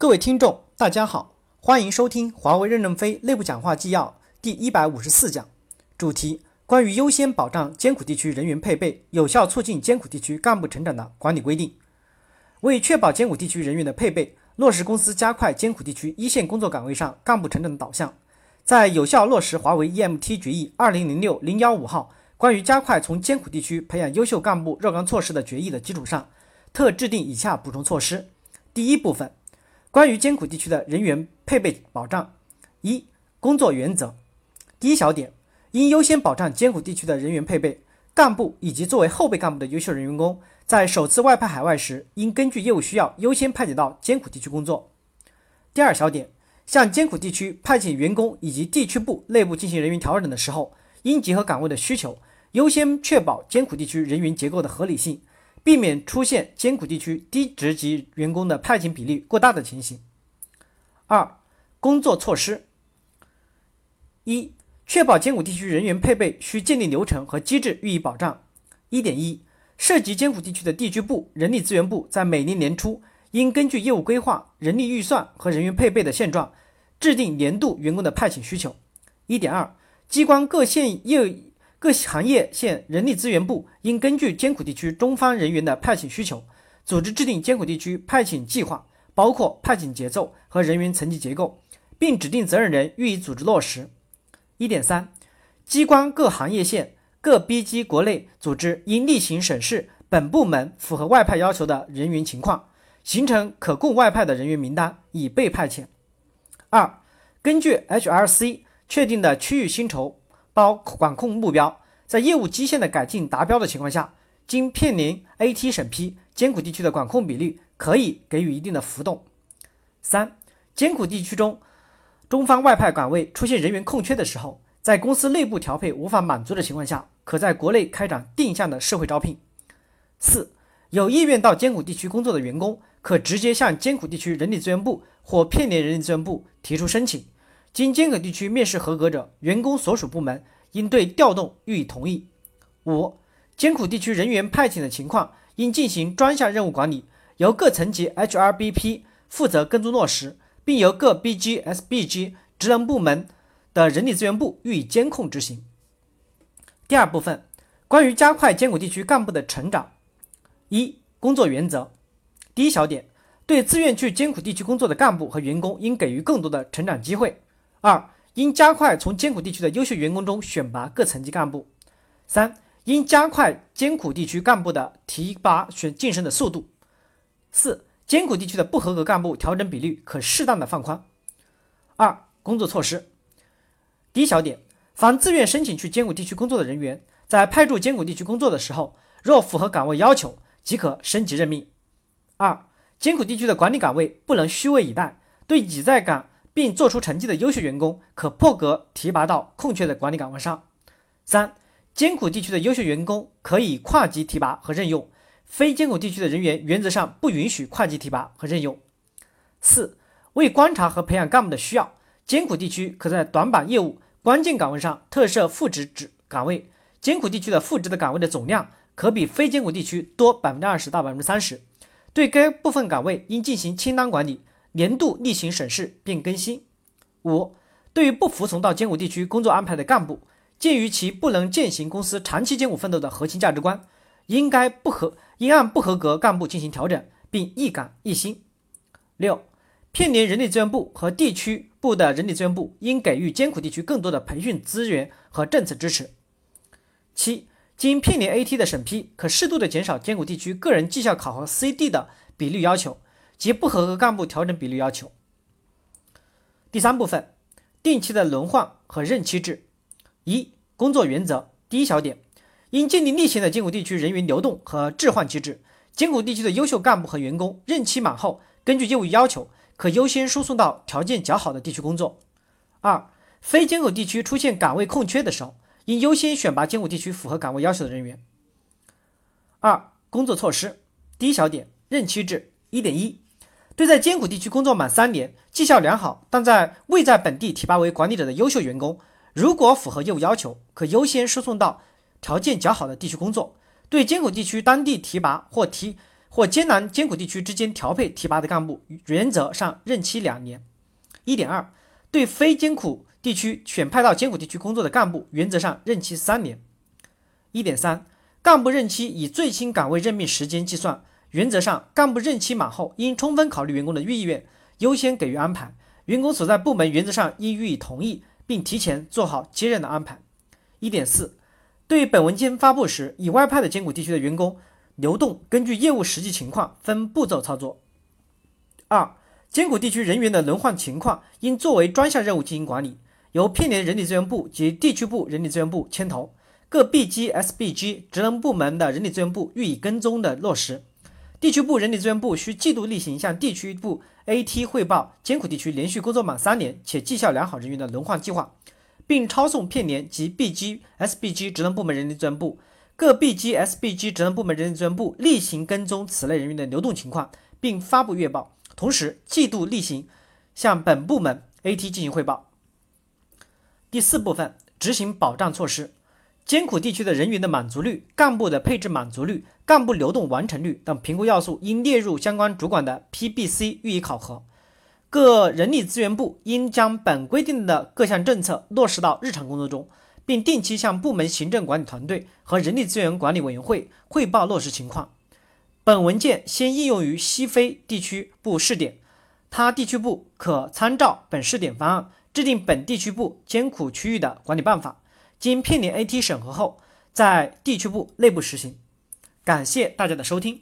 各位听众，大家好，欢迎收听华为任正非内部讲话纪要第一百五十四讲，主题：关于优先保障艰苦地区人员配备，有效促进艰苦地区干部成长的管理规定。为确保艰苦地区人员的配备，落实公司加快艰苦地区一线工作岗位上干部成长的导向，在有效落实华为 EMT 决议二零零六零幺五号关于加快从艰苦地区培养优秀干部若干措施的决议的基础上，特制定以下补充措施：第一部分。关于艰苦地区的人员配备保障，一工作原则。第一小点，应优先保障艰苦地区的人员配备，干部以及作为后备干部的优秀人员工，在首次外派海外时，应根据业务需要优先派遣到艰苦地区工作。第二小点，向艰苦地区派遣员工以及地区部内部进行人员调整的时候，应结合岗位的需求，优先确保艰苦地区人员结构的合理性。避免出现艰苦地区低职级员工的派遣比例过大的情形。二、工作措施：一、确保艰苦地区人员配备需建立流程和机制予以保障。一点一，涉及艰苦地区的地区部、人力资源部在每年年初应根据业务规划、人力预算和人员配备的现状，制定年度员工的派遣需求。一点二，机关各县业。各行业线人力资源部应根据艰苦地区中方人员的派遣需求，组织制定艰苦地区派遣计划，包括派遣节奏和人员层级结构，并指定责任人予以组织落实。一点三，机关各行业线各 B 级国内组织应例行审视本部门符合外派要求的人员情况，形成可供外派的人员名单，以备派遣。二，根据 HRC 确定的区域薪酬。高管控目标，在业务基线的改进达标的情况下，经片年 AT 审批，艰苦地区的管控比率可以给予一定的浮动。三、艰苦地区中，中方外派岗位出现人员空缺的时候，在公司内部调配无法满足的情况下，可在国内开展定向的社会招聘。四、有意愿到艰苦地区工作的员工，可直接向艰苦地区人力资源部或片年人力资源部提出申请。经艰苦地区面试合格者，员工所属部门应对调动予以同意。五、艰苦地区人员派遣的情况应进行专项任务管理，由各层级 HRBP 负责跟踪落实，并由各 BG、SBG 职能部门的人力资源部予以监控执行。第二部分，关于加快艰苦地区干部的成长。一、工作原则。第一小点，对自愿去艰苦地区工作的干部和员工，应给予更多的成长机会。二、应加快从艰苦地区的优秀员工中选拔各层级干部。三、应加快艰苦地区干部的提拔选晋升的速度。四、艰苦地区的不合格干部调整比率可适当的放宽。二、工作措施。第一小点，凡自愿申请去艰苦地区工作的人员，在派驻艰苦地区工作的时候，若符合岗位要求，即可升级任命。二、艰苦地区的管理岗位不能虚位以待，对已在岗。并做出成绩的优秀员工，可破格提拔到空缺的管理岗位上。三、艰苦地区的优秀员工可以跨级提拔和任用，非艰苦地区的人员原则上不允许跨级提拔和任用。四、为观察和培养干部的需要，艰苦地区可在短板业务关键岗位上特设副职职岗位，艰苦地区的副职的岗位的总量可比非艰苦地区多百分之二十到百分之三十。对该部分岗位应进行清单管理。年度例行审视并更新。五、对于不服从到艰苦地区工作安排的干部，鉴于其不能践行公司长期艰苦奋斗的核心价值观，应该不合应按不合格干部进行调整，并一岗一薪。六、片联人力资源部和地区部的人力资源部应给予艰苦地区更多的培训资源和政策支持。七、经片联 AT 的审批，可适度的减少艰苦地区个人绩效考核 CD 的比例要求。及不合格干部调整比例要求。第三部分，定期的轮换和任期制。一、工作原则。第一小点，应建立例行的艰苦地区人员流动和置换机制。艰苦地区的优秀干部和员工任期满后，根据业务要求，可优先输送到条件较好的地区工作。二、非艰苦地区出现岗位空缺的时候，应优先选拔艰苦地区符合岗位要求的人员。二、工作措施。第一小点，任期制。一点一。对在艰苦地区工作满三年、绩效良好，但在未在本地提拔为管理者的优秀员工，如果符合业务要求，可优先输送到条件较好的地区工作。对艰苦地区当地提拔或提或艰难艰苦地区之间调配提拔的干部，原则上任期两年。一点二，对非艰苦地区选派到艰苦地区工作的干部，原则上任期三年。一点三，干部任期以最新岗位任命时间计算，原则上干部任期满后，应充分考虑员工的意愿，优先给予安排。员工所在部门原则上应予以同意，并提前做好接任的安排。一点四，对本文件发布时已外派的艰苦地区的员工。流动根据业务实际情况分步骤操作。二、艰苦地区人员的轮换情况应作为专项任务进行管理，由片联人力资源部及地区部人力资源部牵头，各 BG、SBG 职能部门的人力资源部予以跟踪的落实。地区部人力资源部需季度例行向地区部 AT 汇报艰苦地区连续工作满三年且绩效良好人员的轮换计划，并抄送片联及 BG、SBG 职能部门人力资源部。各 BG、SBG 职能部门人力资源部例行跟踪此类人员的流动情况，并发布月报，同时季度例行向本部门 AT 进行汇报。第四部分执行保障措施，艰苦地区的人员的满足率、干部的配置满足率、干部流动完成率等评估要素应列入相关主管的 PBC 予以考核。各人力资源部应将本规定的各项政策落实到日常工作中。并定期向部门行政管理团队和人力资源管理委员会汇报落实情况。本文件先应用于西非地区部试点，他地区部可参照本试点方案制定本地区部艰苦区域的管理办法，经聘联 AT 审核后，在地区部内部实行。感谢大家的收听。